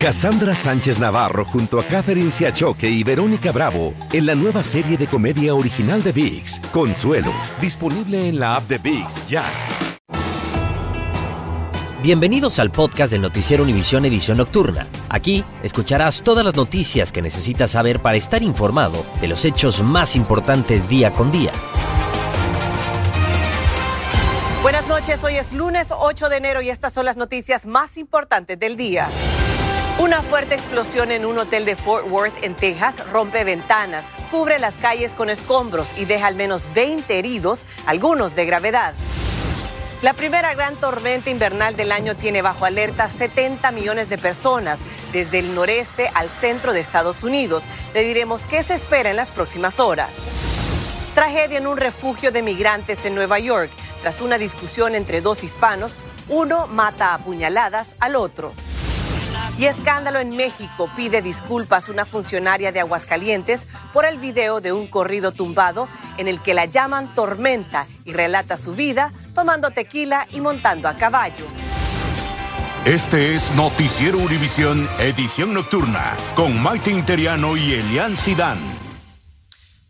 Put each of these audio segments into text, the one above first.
Cassandra Sánchez Navarro junto a Catherine Siachoque y Verónica Bravo en la nueva serie de comedia original de VIX, Consuelo, disponible en la app de VIX ya. Bienvenidos al podcast del Noticiero Univisión Edición Nocturna. Aquí escucharás todas las noticias que necesitas saber para estar informado de los hechos más importantes día con día. Buenas noches, hoy es lunes 8 de enero y estas son las noticias más importantes del día. Una fuerte explosión en un hotel de Fort Worth, en Texas, rompe ventanas, cubre las calles con escombros y deja al menos 20 heridos, algunos de gravedad. La primera gran tormenta invernal del año tiene bajo alerta 70 millones de personas, desde el noreste al centro de Estados Unidos. Le diremos qué se espera en las próximas horas. Tragedia en un refugio de migrantes en Nueva York. Tras una discusión entre dos hispanos, uno mata a puñaladas al otro. Y escándalo en México pide disculpas una funcionaria de Aguascalientes por el video de un corrido tumbado en el que la llaman tormenta y relata su vida tomando tequila y montando a caballo. Este es Noticiero Univisión Edición Nocturna con Maite Interiano y Elian Sidán.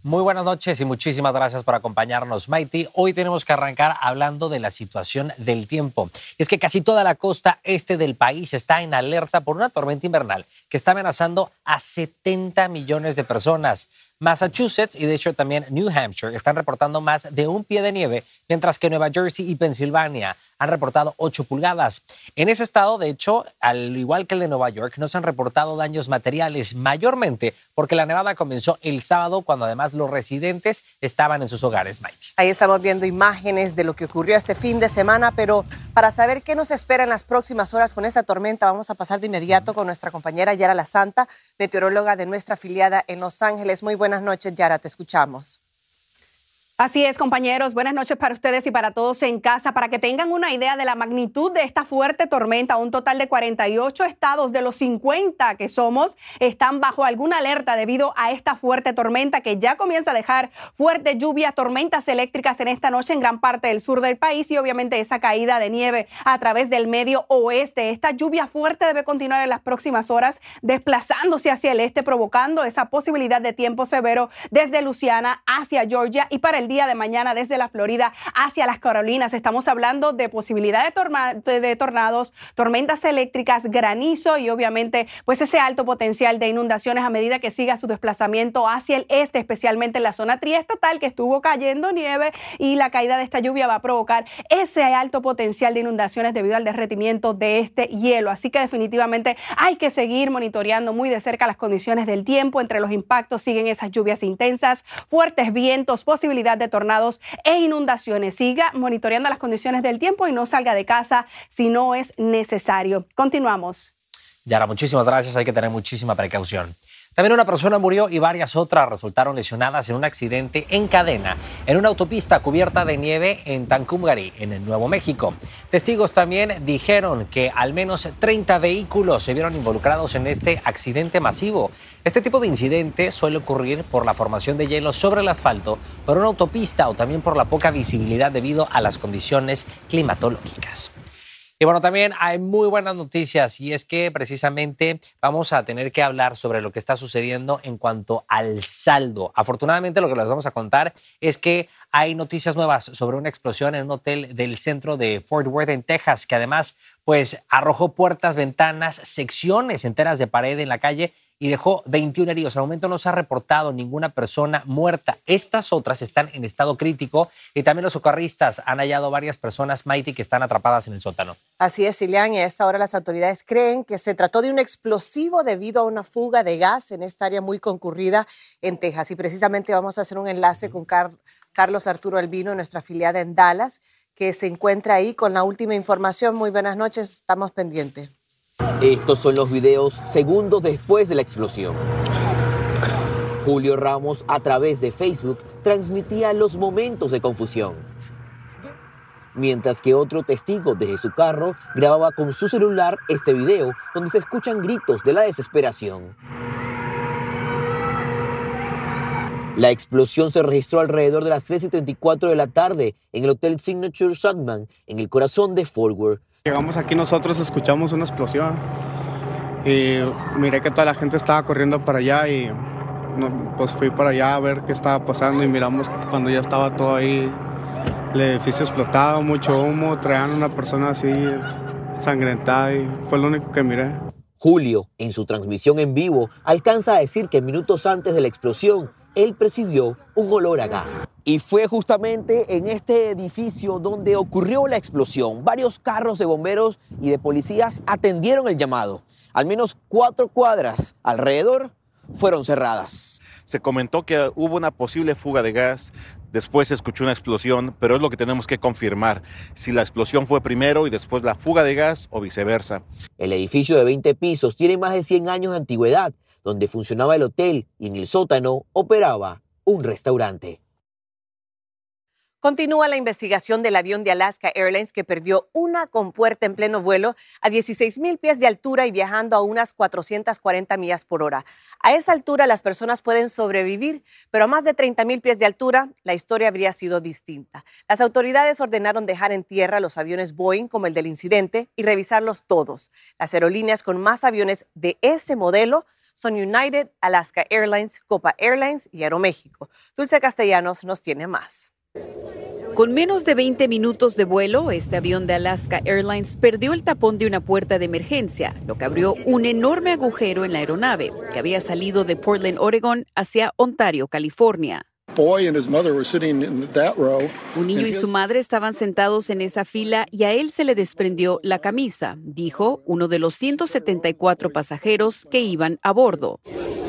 Muy buenas noches y muchísimas gracias por acompañarnos, Mighty. Hoy tenemos que arrancar hablando de la situación del tiempo. Es que casi toda la costa este del país está en alerta por una tormenta invernal que está amenazando a 70 millones de personas. Massachusetts y de hecho también New Hampshire están reportando más de un pie de nieve, mientras que Nueva Jersey y Pensilvania han reportado 8 pulgadas. En ese estado, de hecho, al igual que el de Nueva York, no se han reportado daños materiales, mayormente porque la nevada comenzó el sábado cuando además los residentes estaban en sus hogares. Ahí estamos viendo imágenes de lo que ocurrió este fin de semana, pero para saber qué nos espera en las próximas horas con esta tormenta, vamos a pasar de inmediato con nuestra compañera Yara La Santa, meteoróloga de nuestra afiliada en Los Ángeles. Muy buenas noches, Yara, te escuchamos. Así es, compañeros. Buenas noches para ustedes y para todos en casa. Para que tengan una idea de la magnitud de esta fuerte tormenta, un total de 48 estados de los 50 que somos están bajo alguna alerta debido a esta fuerte tormenta que ya comienza a dejar fuerte lluvia, tormentas eléctricas en esta noche en gran parte del sur del país y obviamente esa caída de nieve a través del medio oeste. Esta lluvia fuerte debe continuar en las próximas horas desplazándose hacia el este, provocando esa posibilidad de tiempo severo desde Luciana hacia Georgia y para el día de mañana desde la Florida hacia las Carolinas. Estamos hablando de posibilidad de, tornados, tormentas eléctricas, granizo y obviamente pues ese alto potencial de inundaciones a medida que siga su desplazamiento hacia el este, especialmente en la zona triestatal que estuvo cayendo nieve y la caída de esta lluvia va a provocar ese alto potencial de inundaciones debido al derretimiento de este hielo. Así que definitivamente hay que seguir monitoreando muy de cerca las condiciones del tiempo. Entre los impactos siguen esas lluvias intensas, fuertes vientos, posibilidad de tornados e inundaciones. Siga monitoreando las condiciones del tiempo y no salga de casa si no es necesario. Continuamos. Yara, muchísimas gracias. Hay que tener muchísima precaución. También una persona murió y varias otras resultaron lesionadas en un accidente en cadena en una autopista cubierta de nieve en Tancumgari, en el Nuevo México. Testigos también dijeron que al menos 30 vehículos se vieron involucrados en este accidente masivo. Este tipo de incidente suele ocurrir por la formación de hielo sobre el asfalto, por una autopista o también por la poca visibilidad debido a las condiciones climatológicas. Y bueno, también hay muy buenas noticias y es que precisamente vamos a tener que hablar sobre lo que está sucediendo en cuanto al saldo. Afortunadamente lo que les vamos a contar es que hay noticias nuevas sobre una explosión en un hotel del centro de Fort Worth en Texas que además pues arrojó puertas, ventanas, secciones enteras de pared en la calle y dejó 21 heridos. Al momento no se ha reportado ninguna persona muerta. Estas otras están en estado crítico y también los socorristas han hallado varias personas, Mighty, que están atrapadas en el sótano. Así es, Ilian, y a esta hora las autoridades creen que se trató de un explosivo debido a una fuga de gas en esta área muy concurrida en Texas. Y precisamente vamos a hacer un enlace con Carlos Arturo Albino, nuestra afiliada en Dallas, que se encuentra ahí con la última información. Muy buenas noches, estamos pendientes. Estos son los videos segundos después de la explosión. Julio Ramos a través de Facebook transmitía los momentos de confusión, mientras que otro testigo desde su carro grababa con su celular este video donde se escuchan gritos de la desesperación. La explosión se registró alrededor de las 3 y 34 de la tarde en el Hotel Signature Sandman, en el corazón de Fort Worth, Llegamos aquí nosotros, escuchamos una explosión y miré que toda la gente estaba corriendo para allá y pues fui para allá a ver qué estaba pasando y miramos cuando ya estaba todo ahí, el edificio explotado, mucho humo, traían una persona así sangrentada y fue lo único que miré. Julio, en su transmisión en vivo, alcanza a decir que minutos antes de la explosión, él percibió un olor a gas. Y fue justamente en este edificio donde ocurrió la explosión. Varios carros de bomberos y de policías atendieron el llamado. Al menos cuatro cuadras alrededor fueron cerradas. Se comentó que hubo una posible fuga de gas, después se escuchó una explosión, pero es lo que tenemos que confirmar, si la explosión fue primero y después la fuga de gas o viceversa. El edificio de 20 pisos tiene más de 100 años de antigüedad, donde funcionaba el hotel y en el sótano operaba un restaurante. Continúa la investigación del avión de Alaska Airlines que perdió una compuerta en pleno vuelo a 16 mil pies de altura y viajando a unas 440 millas por hora. A esa altura las personas pueden sobrevivir, pero a más de 30 mil pies de altura la historia habría sido distinta. Las autoridades ordenaron dejar en tierra los aviones Boeing como el del incidente y revisarlos todos. Las aerolíneas con más aviones de ese modelo son United, Alaska Airlines, Copa Airlines y Aeroméxico. Dulce Castellanos nos tiene más. Con menos de 20 minutos de vuelo, este avión de Alaska Airlines perdió el tapón de una puerta de emergencia, lo que abrió un enorme agujero en la aeronave, que había salido de Portland, Oregon, hacia Ontario, California. Un niño y su madre estaban sentados en esa fila y a él se le desprendió la camisa, dijo uno de los 174 pasajeros que iban a bordo.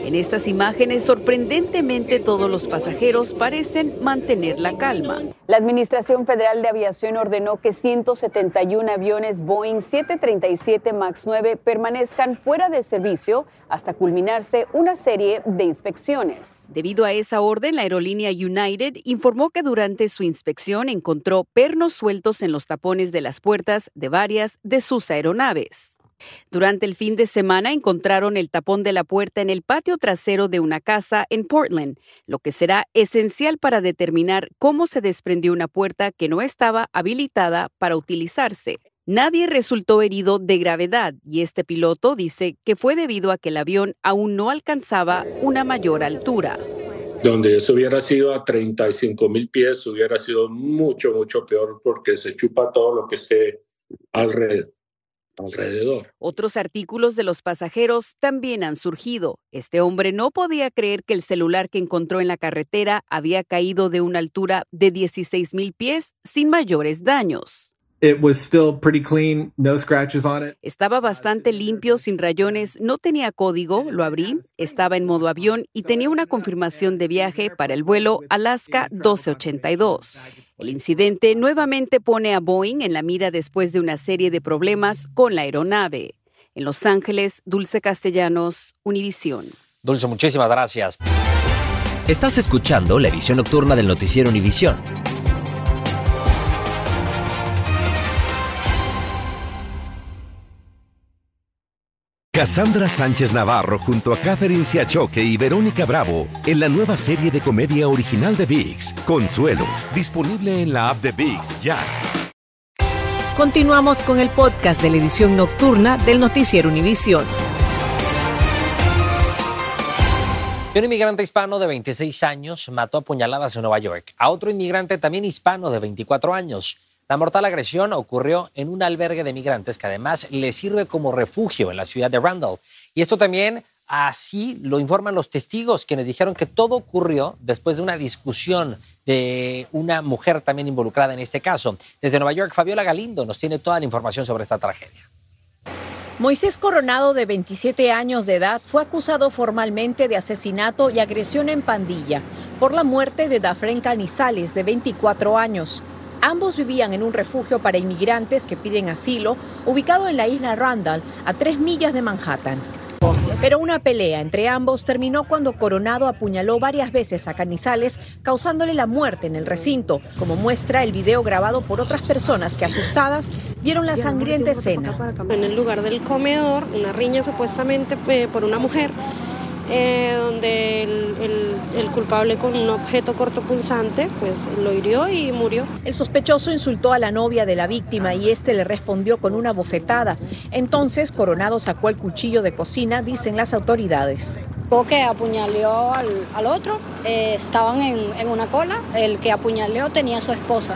En estas imágenes, sorprendentemente, todos los pasajeros parecen mantener la calma. La Administración Federal de Aviación ordenó que 171 aviones Boeing 737 MAX 9 permanezcan fuera de servicio hasta culminarse una serie de inspecciones. Debido a esa orden, la aerolínea United informó que durante su inspección encontró pernos sueltos en los tapones de las puertas de varias de sus aeronaves. Durante el fin de semana encontraron el tapón de la puerta en el patio trasero de una casa en Portland, lo que será esencial para determinar cómo se desprendió una puerta que no estaba habilitada para utilizarse. Nadie resultó herido de gravedad y este piloto dice que fue debido a que el avión aún no alcanzaba una mayor altura. Donde eso hubiera sido a 35 mil pies, hubiera sido mucho, mucho peor porque se chupa todo lo que esté alrededor alrededor. Otros artículos de los pasajeros también han surgido. Este hombre no podía creer que el celular que encontró en la carretera había caído de una altura de 16 mil pies sin mayores daños. Estaba bastante limpio, sin rayones, no tenía código, lo abrí, estaba en modo avión y tenía una confirmación de viaje para el vuelo Alaska 1282. El incidente nuevamente pone a Boeing en la mira después de una serie de problemas con la aeronave. En Los Ángeles, Dulce Castellanos, Univisión. Dulce, muchísimas gracias. Estás escuchando la edición nocturna del noticiero Univisión. Cassandra Sánchez Navarro junto a Catherine Siachoque y Verónica Bravo en la nueva serie de comedia original de VIX, Consuelo, disponible en la app de VIX ya. Continuamos con el podcast de la edición nocturna del noticiero Univisión. Un inmigrante hispano de 26 años mató a puñaladas en Nueva York a otro inmigrante también hispano de 24 años. La mortal agresión ocurrió en un albergue de migrantes que además le sirve como refugio en la ciudad de Randall. Y esto también así lo informan los testigos, quienes dijeron que todo ocurrió después de una discusión de una mujer también involucrada en este caso. Desde Nueva York, Fabiola Galindo nos tiene toda la información sobre esta tragedia. Moisés Coronado, de 27 años de edad, fue acusado formalmente de asesinato y agresión en pandilla por la muerte de Dafren Canizales, de 24 años. Ambos vivían en un refugio para inmigrantes que piden asilo, ubicado en la isla Randall, a tres millas de Manhattan. Pero una pelea entre ambos terminó cuando Coronado apuñaló varias veces a Canizales, causándole la muerte en el recinto, como muestra el video grabado por otras personas que asustadas vieron la sangrienta escena. En el lugar del comedor, una riña supuestamente eh, por una mujer eh, donde el, el, culpable con un objeto cortopunzante pues lo hirió y murió. El sospechoso insultó a la novia de la víctima y este le respondió con una bofetada. Entonces Coronado sacó el cuchillo de cocina, dicen las autoridades. Que apuñaleó al, al otro, eh, estaban en, en una cola, el que apuñaleó tenía a su esposa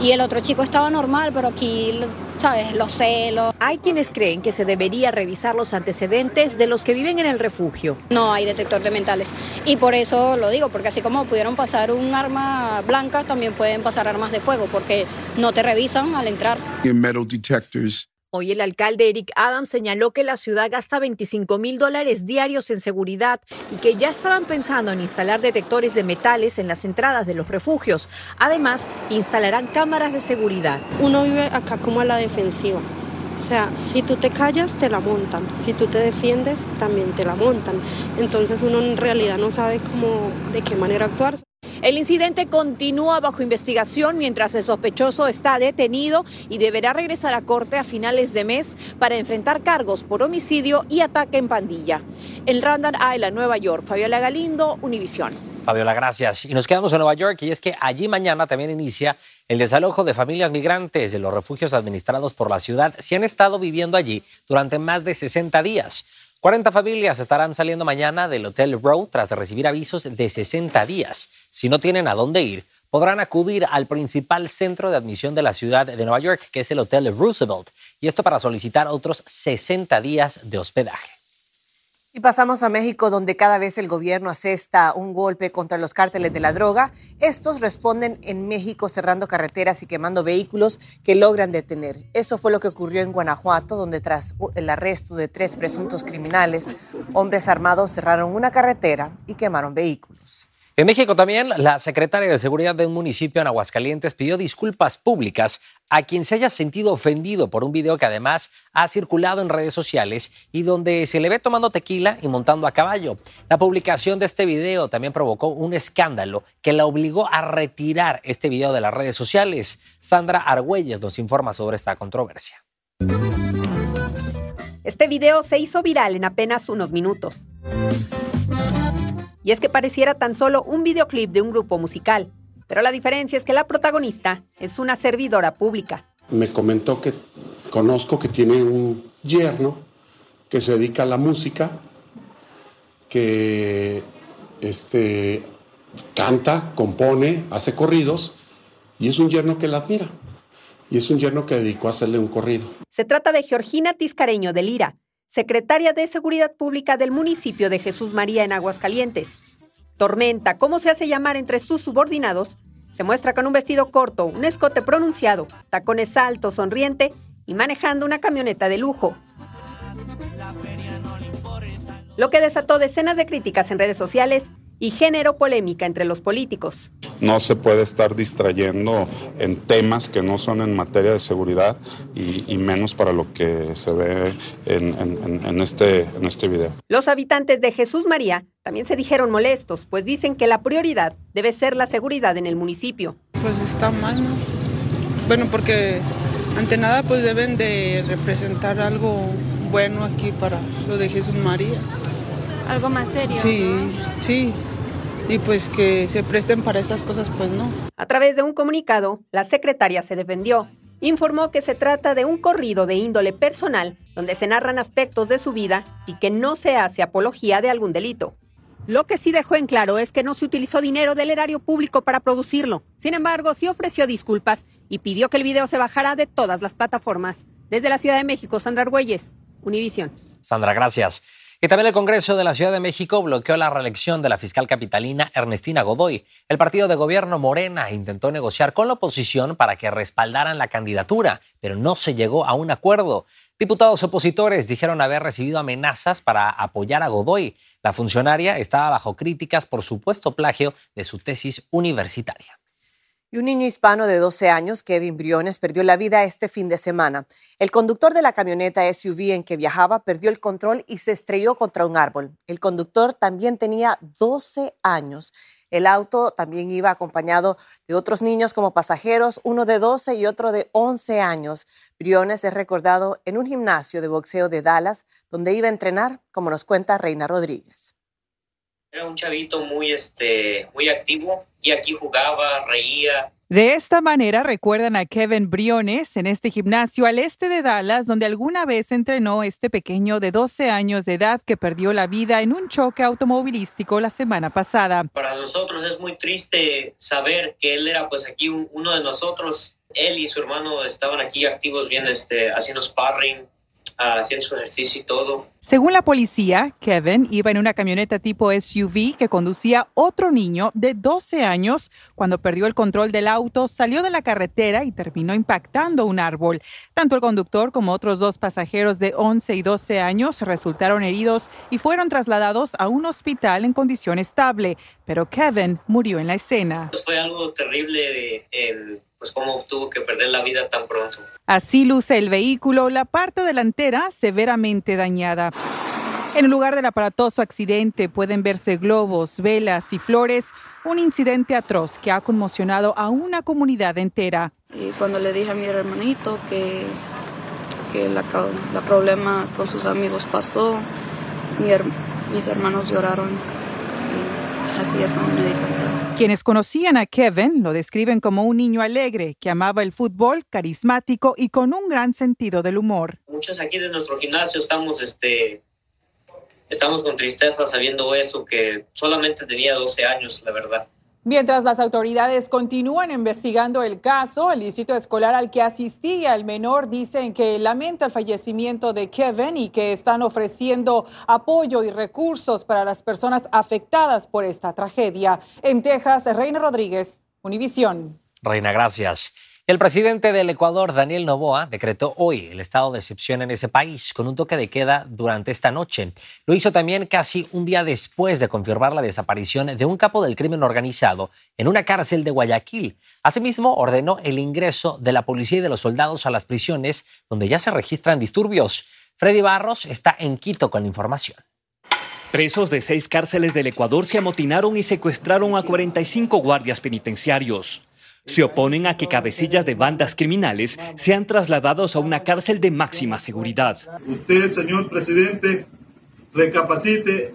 y el otro chico estaba normal, pero aquí ¿sabes? Los celos. Hay quienes creen que se debería revisar los antecedentes de los que viven en el refugio. No hay detector de mentales. Y por eso lo digo, porque así como pudieron pasar un arma blanca, también pueden pasar armas de fuego, porque no te revisan al entrar. Metal detectors Hoy el alcalde Eric Adams señaló que la ciudad gasta 25 mil dólares diarios en seguridad y que ya estaban pensando en instalar detectores de metales en las entradas de los refugios. Además, instalarán cámaras de seguridad. Uno vive acá como a la defensiva. O sea, si tú te callas, te la montan. Si tú te defiendes, también te la montan. Entonces uno en realidad no sabe cómo, de qué manera actuar. El incidente continúa bajo investigación mientras el sospechoso está detenido y deberá regresar a corte a finales de mes para enfrentar cargos por homicidio y ataque en pandilla. En Randall Island, Nueva York, Fabiola Galindo, Univisión. Fabiola, gracias. Y nos quedamos en Nueva York y es que allí mañana también inicia el desalojo de familias migrantes de los refugios administrados por la ciudad si han estado viviendo allí durante más de 60 días. 40 familias estarán saliendo mañana del Hotel Row tras recibir avisos de 60 días. Si no tienen a dónde ir, podrán acudir al principal centro de admisión de la ciudad de Nueva York, que es el Hotel Roosevelt, y esto para solicitar otros 60 días de hospedaje. Y pasamos a México, donde cada vez el gobierno asesta un golpe contra los cárteles de la droga. Estos responden en México cerrando carreteras y quemando vehículos que logran detener. Eso fue lo que ocurrió en Guanajuato, donde tras el arresto de tres presuntos criminales, hombres armados cerraron una carretera y quemaron vehículos. En México también, la secretaria de Seguridad de un municipio en Aguascalientes pidió disculpas públicas a quien se haya sentido ofendido por un video que además ha circulado en redes sociales y donde se le ve tomando tequila y montando a caballo. La publicación de este video también provocó un escándalo que la obligó a retirar este video de las redes sociales. Sandra Argüelles nos informa sobre esta controversia. Este video se hizo viral en apenas unos minutos. Y es que pareciera tan solo un videoclip de un grupo musical, pero la diferencia es que la protagonista es una servidora pública. Me comentó que conozco que tiene un yerno que se dedica a la música, que este, canta, compone, hace corridos, y es un yerno que la admira. Y es un yerno que dedicó a hacerle un corrido. Se trata de Georgina Tiscareño de Lira, secretaria de Seguridad Pública del municipio de Jesús María en Aguascalientes. Tormenta, como se hace llamar entre sus subordinados, se muestra con un vestido corto, un escote pronunciado, tacones altos, sonriente y manejando una camioneta de lujo. Lo que desató decenas de críticas en redes sociales y generó polémica entre los políticos. No se puede estar distrayendo en temas que no son en materia de seguridad y, menos para lo que se ve en, este, en este video. Los habitantes de Jesús María también se dijeron molestos, pues dicen que la prioridad debe ser la seguridad en el municipio. Pues está mal, ¿no? Bueno, porque ante nada pues deben de representar algo bueno aquí para lo de Jesús María. Algo más serio. Sí, sí y pues que se presten para esas cosas, pues no. A través de un comunicado, la secretaria se defendió. Informó que se trata de un corrido de índole personal donde se narran aspectos de su vida y que no se hace apología de algún delito. Lo que sí dejó en claro es que no se utilizó dinero del erario público para producirlo. Sin embargo, sí ofreció disculpas y pidió que el video se bajara de todas las plataformas. Desde la Ciudad de México, Sandra Argüelles, Univisión. Sandra, gracias. Y también el Congreso de la Ciudad de México bloqueó la reelección de la fiscal capitalina Ernestina Godoy. El partido de gobierno Morena intentó negociar con la oposición para que respaldaran la candidatura, pero no se llegó a un acuerdo. Diputados opositores dijeron haber recibido amenazas para apoyar a Godoy. La funcionaria estaba bajo críticas por supuesto plagio de su tesis universitaria. Y un niño hispano de 12 años, Kevin Briones, perdió la vida este fin de semana. El conductor de la camioneta SUV en que viajaba perdió el control y se estrelló contra un árbol. El conductor también tenía 12 años. El auto también iba acompañado de otros niños como pasajeros, uno de 12 y otro de 11 años. Briones es recordado en un gimnasio de boxeo de Dallas, donde iba a entrenar, como nos cuenta Reina Rodríguez. Era un chavito muy, este, muy activo y aquí jugaba, reía. De esta manera recuerdan a Kevin Briones en este gimnasio al este de Dallas, donde alguna vez entrenó este pequeño de 12 años de edad que perdió la vida en un choque automovilístico la semana pasada. Para nosotros es muy triste saber que él era pues aquí uno de nosotros. Él y su hermano estaban aquí activos bien este, haciendo sparring, haciendo su ejercicio y todo. Según la policía, Kevin iba en una camioneta tipo SUV que conducía otro niño de 12 años. Cuando perdió el control del auto, salió de la carretera y terminó impactando un árbol. Tanto el conductor como otros dos pasajeros de 11 y 12 años resultaron heridos y fueron trasladados a un hospital en condición estable, pero Kevin murió en la escena. Pues fue algo terrible el pues cómo tuvo que perder la vida tan pronto. Así luce el vehículo, la parte delantera severamente dañada. En el lugar del aparatoso accidente pueden verse globos, velas y flores, un incidente atroz que ha conmocionado a una comunidad entera. Y cuando le dije a mi hermanito que, que la, la problema con sus amigos pasó, mis hermanos lloraron. Y así es como me di cuenta. Quienes conocían a Kevin lo describen como un niño alegre que amaba el fútbol, carismático y con un gran sentido del humor. Muchos aquí de nuestro gimnasio estamos, este, estamos con tristeza sabiendo eso, que solamente tenía 12 años, la verdad. Mientras las autoridades continúan investigando el caso, el distrito escolar al que asistía el menor dicen que lamenta el fallecimiento de Kevin y que están ofreciendo apoyo y recursos para las personas afectadas por esta tragedia. En Texas, Reina Rodríguez, Univisión. Reina, gracias. El presidente del Ecuador, Daniel Noboa, decretó hoy el estado de excepción en ese país con un toque de queda durante esta noche. Lo hizo también casi un día después de confirmar la desaparición de un capo del crimen organizado en una cárcel de Guayaquil. Asimismo, ordenó el ingreso de la policía y de los soldados a las prisiones donde ya se registran disturbios. Freddy Barros está en Quito con la información. Presos de seis cárceles del Ecuador se amotinaron y secuestraron a 45 guardias penitenciarios se oponen a que cabecillas de bandas criminales sean trasladados a una cárcel de máxima seguridad. Usted, señor presidente, recapacite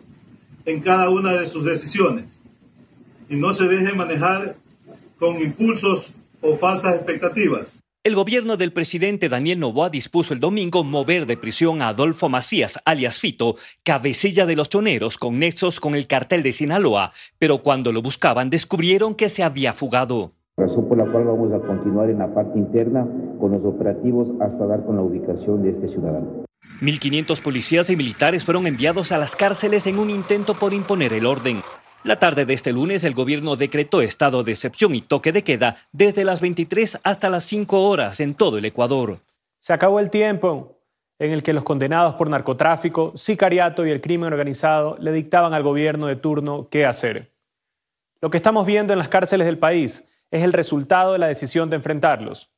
en cada una de sus decisiones y no se deje manejar con impulsos o falsas expectativas. El gobierno del presidente Daniel Novoa dispuso el domingo mover de prisión a Adolfo Macías, alias Fito, cabecilla de los choneros con nexos con el cartel de Sinaloa, pero cuando lo buscaban descubrieron que se había fugado razón por la cual vamos a continuar en la parte interna con los operativos hasta dar con la ubicación de este ciudadano. 1.500 policías y militares fueron enviados a las cárceles en un intento por imponer el orden. La tarde de este lunes, el gobierno decretó estado de excepción y toque de queda desde las 23 hasta las 5 horas en todo el Ecuador. Se acabó el tiempo en el que los condenados por narcotráfico, sicariato y el crimen organizado le dictaban al gobierno de turno qué hacer. Lo que estamos viendo en las cárceles del país es el resultado de la decisión de enfrentarlos.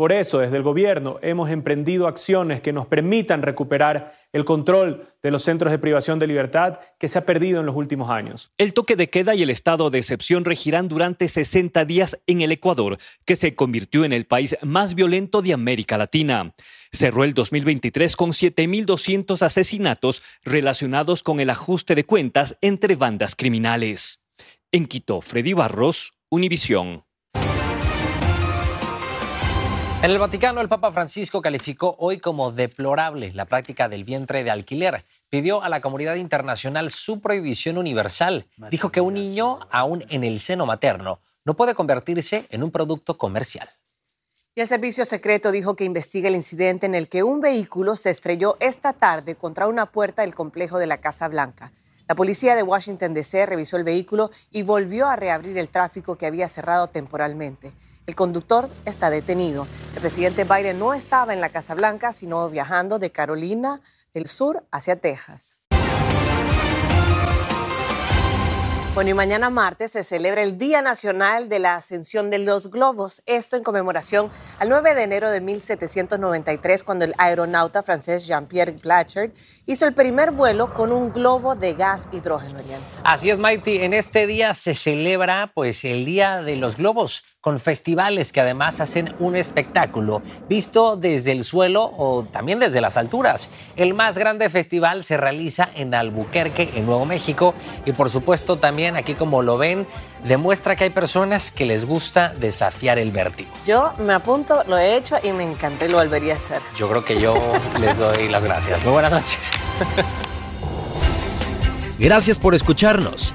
Por eso, desde el gobierno hemos emprendido acciones que nos permitan recuperar el control de los centros de privación de libertad que se ha perdido en los últimos años. El toque de queda y el estado de excepción regirán durante 60 días en el Ecuador, que se convirtió en el país más violento de América Latina. Cerró el 2023 con 7.200 asesinatos relacionados con el ajuste de cuentas entre bandas criminales. En Quito, Freddy Barros, Univisión. En el Vaticano, el Papa Francisco calificó hoy como deplorable la práctica del vientre de alquiler. Pidió a la comunidad internacional su prohibición universal. Dijo que un niño, aún en el seno materno, no puede convertirse en un producto comercial. Y el servicio secreto dijo que investiga el incidente en el que un vehículo se estrelló esta tarde contra una puerta del complejo de la Casa Blanca. La policía de Washington, D.C. revisó el vehículo y volvió a reabrir el tráfico que había cerrado temporalmente. El conductor está detenido. El presidente Biden no estaba en la Casa Blanca, sino viajando de Carolina del Sur hacia Texas. Bueno, y mañana martes se celebra el Día Nacional de la Ascensión de los Globos. Esto en conmemoración al 9 de enero de 1793, cuando el aeronauta francés Jean-Pierre Blanchard hizo el primer vuelo con un globo de gas hidrógeno. Así es, Mighty. En este día se celebra pues, el Día de los Globos. Con festivales que además hacen un espectáculo visto desde el suelo o también desde las alturas. El más grande festival se realiza en Albuquerque, en Nuevo México, y por supuesto también aquí como lo ven, demuestra que hay personas que les gusta desafiar el vértigo. Yo me apunto, lo he hecho y me encanté, lo volvería a hacer. Yo creo que yo les doy las gracias. Muy buenas noches. Gracias por escucharnos.